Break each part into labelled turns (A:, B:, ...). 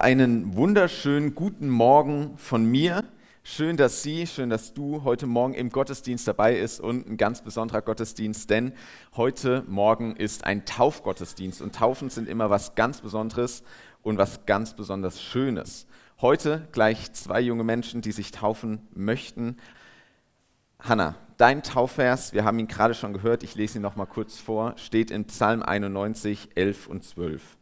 A: Einen wunderschönen guten Morgen von mir. Schön, dass Sie, schön, dass du heute Morgen im Gottesdienst dabei ist und ein ganz besonderer Gottesdienst, denn heute Morgen ist ein Taufgottesdienst und Taufen sind immer was ganz Besonderes und was ganz besonders Schönes. Heute gleich zwei junge Menschen, die sich taufen möchten. Hanna, dein Taufvers, wir haben ihn gerade schon gehört, ich lese ihn noch mal kurz vor, steht in Psalm 91, 11 und 12.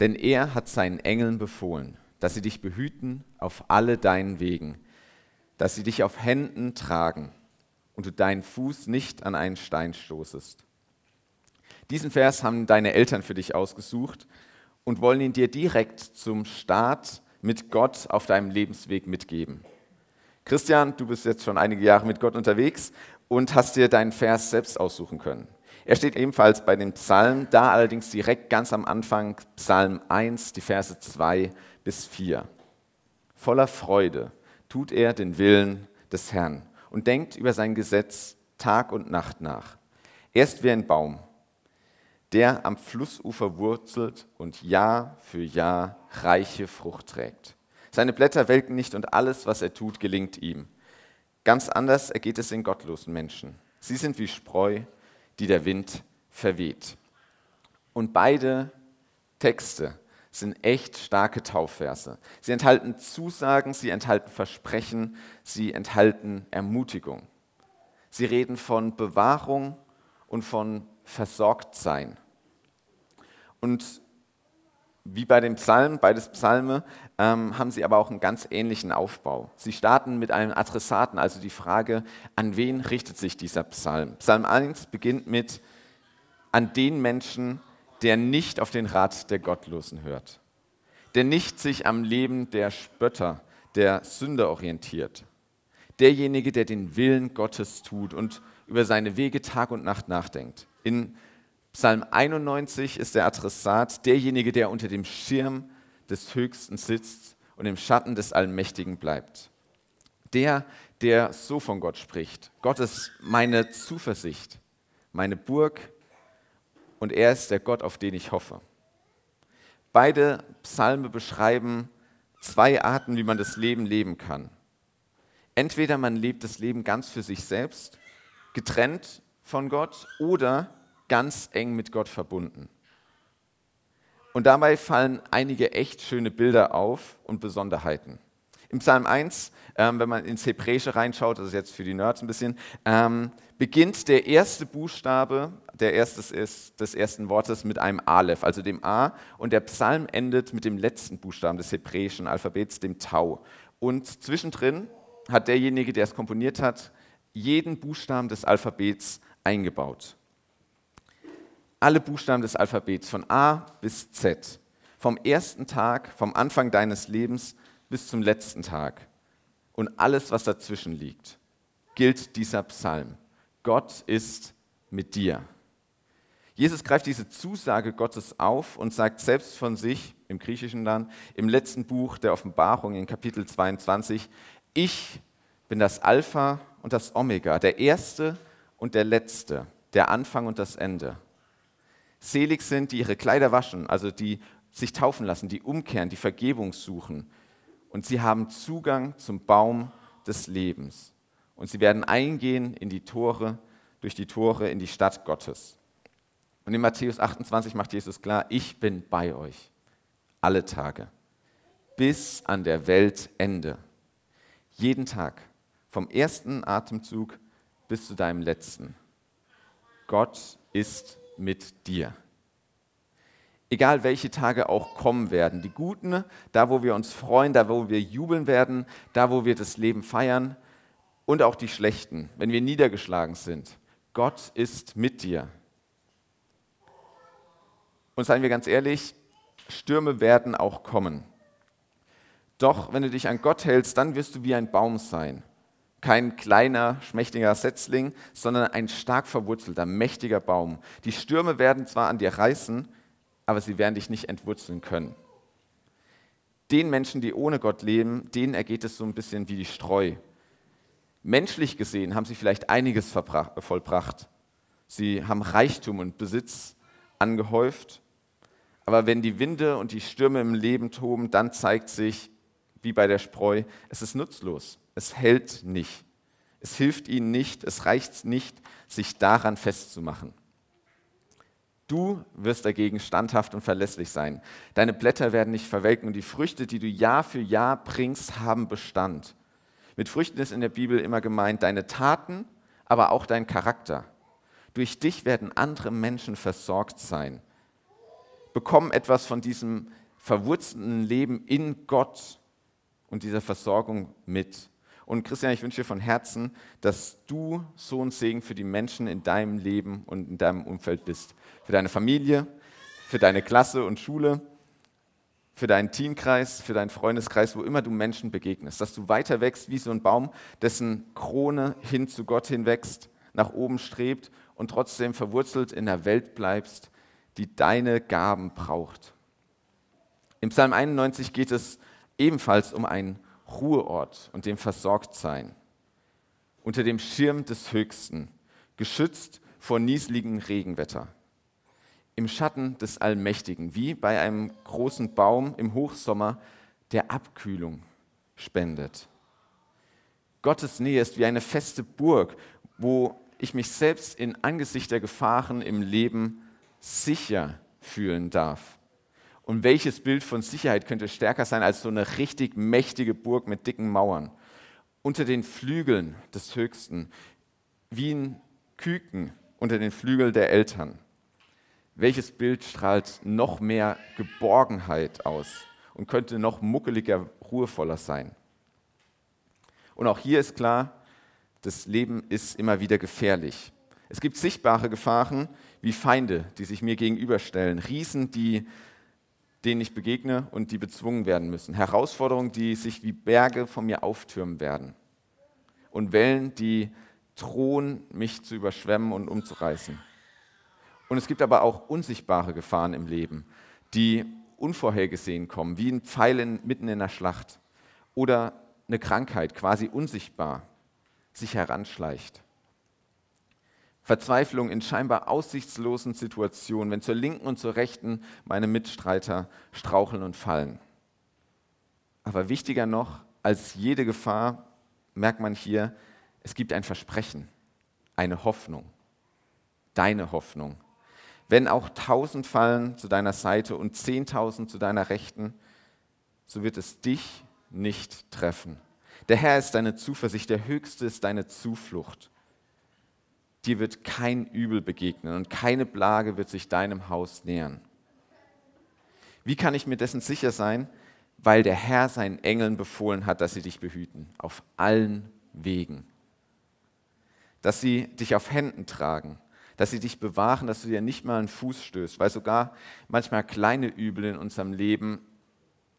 A: Denn er hat seinen Engeln befohlen, dass sie dich behüten auf alle deinen Wegen, dass sie dich auf Händen tragen und du deinen Fuß nicht an einen Stein stoßest. Diesen Vers haben deine Eltern für dich ausgesucht und wollen ihn dir direkt zum Start mit Gott auf deinem Lebensweg mitgeben. Christian, du bist jetzt schon einige Jahre mit Gott unterwegs und hast dir deinen Vers selbst aussuchen können. Er steht ebenfalls bei den Psalmen, da allerdings direkt ganz am Anfang Psalm 1, die Verse 2 bis 4. Voller Freude tut er den Willen des Herrn und denkt über sein Gesetz Tag und Nacht nach. Er ist wie ein Baum, der am Flussufer wurzelt und Jahr für Jahr reiche Frucht trägt. Seine Blätter welken nicht und alles, was er tut, gelingt ihm. Ganz anders ergeht es den gottlosen Menschen. Sie sind wie Spreu, die der Wind verweht. Und beide Texte sind echt starke Taufverse. Sie enthalten Zusagen, sie enthalten Versprechen, sie enthalten Ermutigung. Sie reden von Bewahrung und von Versorgtsein. Und wie bei dem Psalm, beides Psalme, ähm, haben sie aber auch einen ganz ähnlichen Aufbau. Sie starten mit einem Adressaten, also die Frage, an wen richtet sich dieser Psalm? Psalm 1 beginnt mit, an den Menschen, der nicht auf den Rat der Gottlosen hört, der nicht sich am Leben der Spötter, der Sünder orientiert, derjenige, der den Willen Gottes tut und über seine Wege Tag und Nacht nachdenkt. In Psalm 91 ist der Adressat derjenige, der unter dem Schirm des Höchsten sitzt und im Schatten des Allmächtigen bleibt. Der, der so von Gott spricht. Gott ist meine Zuversicht, meine Burg und er ist der Gott, auf den ich hoffe. Beide Psalme beschreiben zwei Arten, wie man das Leben leben kann. Entweder man lebt das Leben ganz für sich selbst, getrennt von Gott, oder ganz eng mit Gott verbunden. Und dabei fallen einige echt schöne Bilder auf und Besonderheiten. Im Psalm 1, ähm, wenn man ins Hebräische reinschaut, das ist jetzt für die Nerds ein bisschen, ähm, beginnt der erste Buchstabe der erstes ist, des ersten Wortes mit einem Aleph, also dem A, und der Psalm endet mit dem letzten Buchstaben des hebräischen Alphabets, dem Tau. Und zwischendrin hat derjenige, der es komponiert hat, jeden Buchstaben des Alphabets eingebaut alle Buchstaben des Alphabets von A bis Z. Vom ersten Tag, vom Anfang deines Lebens bis zum letzten Tag. Und alles, was dazwischen liegt, gilt dieser Psalm. Gott ist mit dir. Jesus greift diese Zusage Gottes auf und sagt selbst von sich, im Griechischen dann, im letzten Buch der Offenbarung in Kapitel 22, ich bin das Alpha und das Omega, der Erste und der Letzte, der Anfang und das Ende. Selig sind, die ihre Kleider waschen, also die sich taufen lassen, die umkehren, die Vergebung suchen. Und sie haben Zugang zum Baum des Lebens. Und sie werden eingehen in die Tore, durch die Tore in die Stadt Gottes. Und in Matthäus 28 macht Jesus klar, ich bin bei euch alle Tage, bis an der Weltende. Jeden Tag, vom ersten Atemzug bis zu deinem letzten. Gott ist mit dir. Egal welche Tage auch kommen werden, die guten, da wo wir uns freuen, da wo wir jubeln werden, da wo wir das Leben feiern und auch die schlechten, wenn wir niedergeschlagen sind. Gott ist mit dir. Und seien wir ganz ehrlich, Stürme werden auch kommen. Doch wenn du dich an Gott hältst, dann wirst du wie ein Baum sein kein kleiner, schmächtiger Setzling, sondern ein stark verwurzelter, mächtiger Baum. Die Stürme werden zwar an dir reißen, aber sie werden dich nicht entwurzeln können. Den Menschen, die ohne Gott leben, denen ergeht es so ein bisschen wie die Streu. Menschlich gesehen haben sie vielleicht einiges vollbracht. Sie haben Reichtum und Besitz angehäuft, Aber wenn die Winde und die Stürme im Leben toben, dann zeigt sich, wie bei der Spreu, es ist nutzlos. Es hält nicht. Es hilft ihnen nicht. Es reicht nicht, sich daran festzumachen. Du wirst dagegen standhaft und verlässlich sein. Deine Blätter werden nicht verwelken und die Früchte, die du Jahr für Jahr bringst, haben Bestand. Mit Früchten ist in der Bibel immer gemeint deine Taten, aber auch dein Charakter. Durch dich werden andere Menschen versorgt sein. Bekommen etwas von diesem verwurzelten Leben in Gott und dieser Versorgung mit. Und Christian, ich wünsche dir von Herzen, dass du so ein Segen für die Menschen in deinem Leben und in deinem Umfeld bist. Für deine Familie, für deine Klasse und Schule, für deinen Teamkreis, für deinen Freundeskreis, wo immer du Menschen begegnest. Dass du weiter wächst wie so ein Baum, dessen Krone hin zu Gott hinwächst, nach oben strebt und trotzdem verwurzelt in der Welt bleibst, die deine Gaben braucht. Im Psalm 91 geht es ebenfalls um einen Ruheort und dem Versorgtsein. Unter dem Schirm des Höchsten, geschützt vor niesligem Regenwetter. Im Schatten des Allmächtigen, wie bei einem großen Baum im Hochsommer, der Abkühlung spendet. Gottes Nähe ist wie eine feste Burg, wo ich mich selbst in Angesicht der Gefahren im Leben sicher fühlen darf. Und welches Bild von Sicherheit könnte stärker sein als so eine richtig mächtige Burg mit dicken Mauern? Unter den Flügeln des Höchsten, wie ein Küken unter den Flügeln der Eltern. Welches Bild strahlt noch mehr Geborgenheit aus und könnte noch muckeliger, ruhevoller sein? Und auch hier ist klar, das Leben ist immer wieder gefährlich. Es gibt sichtbare Gefahren wie Feinde, die sich mir gegenüberstellen, Riesen, die, denen ich begegne und die bezwungen werden müssen, Herausforderungen, die sich wie Berge von mir auftürmen werden und Wellen, die drohen, mich zu überschwemmen und umzureißen. Und es gibt aber auch unsichtbare Gefahren im Leben, die unvorhergesehen kommen, wie ein Pfeil in, mitten in der Schlacht oder eine Krankheit, quasi unsichtbar sich heranschleicht. Verzweiflung in scheinbar aussichtslosen Situationen, wenn zur linken und zur rechten meine Mitstreiter straucheln und fallen. Aber wichtiger noch als jede Gefahr merkt man hier, es gibt ein Versprechen, eine Hoffnung, deine Hoffnung. Wenn auch tausend fallen zu deiner Seite und zehntausend zu deiner Rechten, so wird es dich nicht treffen. Der Herr ist deine Zuversicht, der Höchste ist deine Zuflucht. Dir wird kein Übel begegnen und keine Plage wird sich deinem Haus nähern. Wie kann ich mir dessen sicher sein? Weil der Herr seinen Engeln befohlen hat, dass sie dich behüten, auf allen Wegen. Dass sie dich auf Händen tragen, dass sie dich bewahren, dass du dir nicht mal einen Fuß stößt, weil sogar manchmal kleine Übel in unserem Leben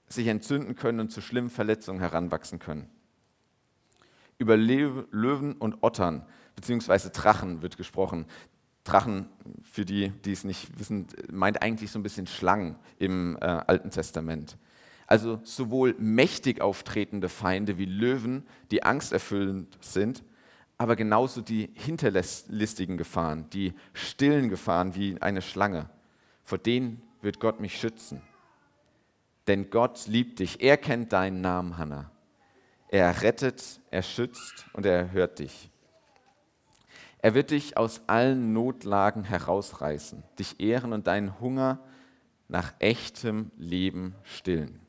A: sich entzünden können und zu schlimmen Verletzungen heranwachsen können. Über Löwen und Ottern beziehungsweise Drachen wird gesprochen. Drachen, für die, die es nicht wissen, meint eigentlich so ein bisschen Schlangen im äh, Alten Testament. Also sowohl mächtig auftretende Feinde wie Löwen, die angsterfüllend sind, aber genauso die hinterlistigen Gefahren, die stillen Gefahren wie eine Schlange. Vor denen wird Gott mich schützen. Denn Gott liebt dich. Er kennt deinen Namen, Hannah. Er rettet, er schützt und er erhört dich. Er wird dich aus allen Notlagen herausreißen, dich ehren und deinen Hunger nach echtem Leben stillen.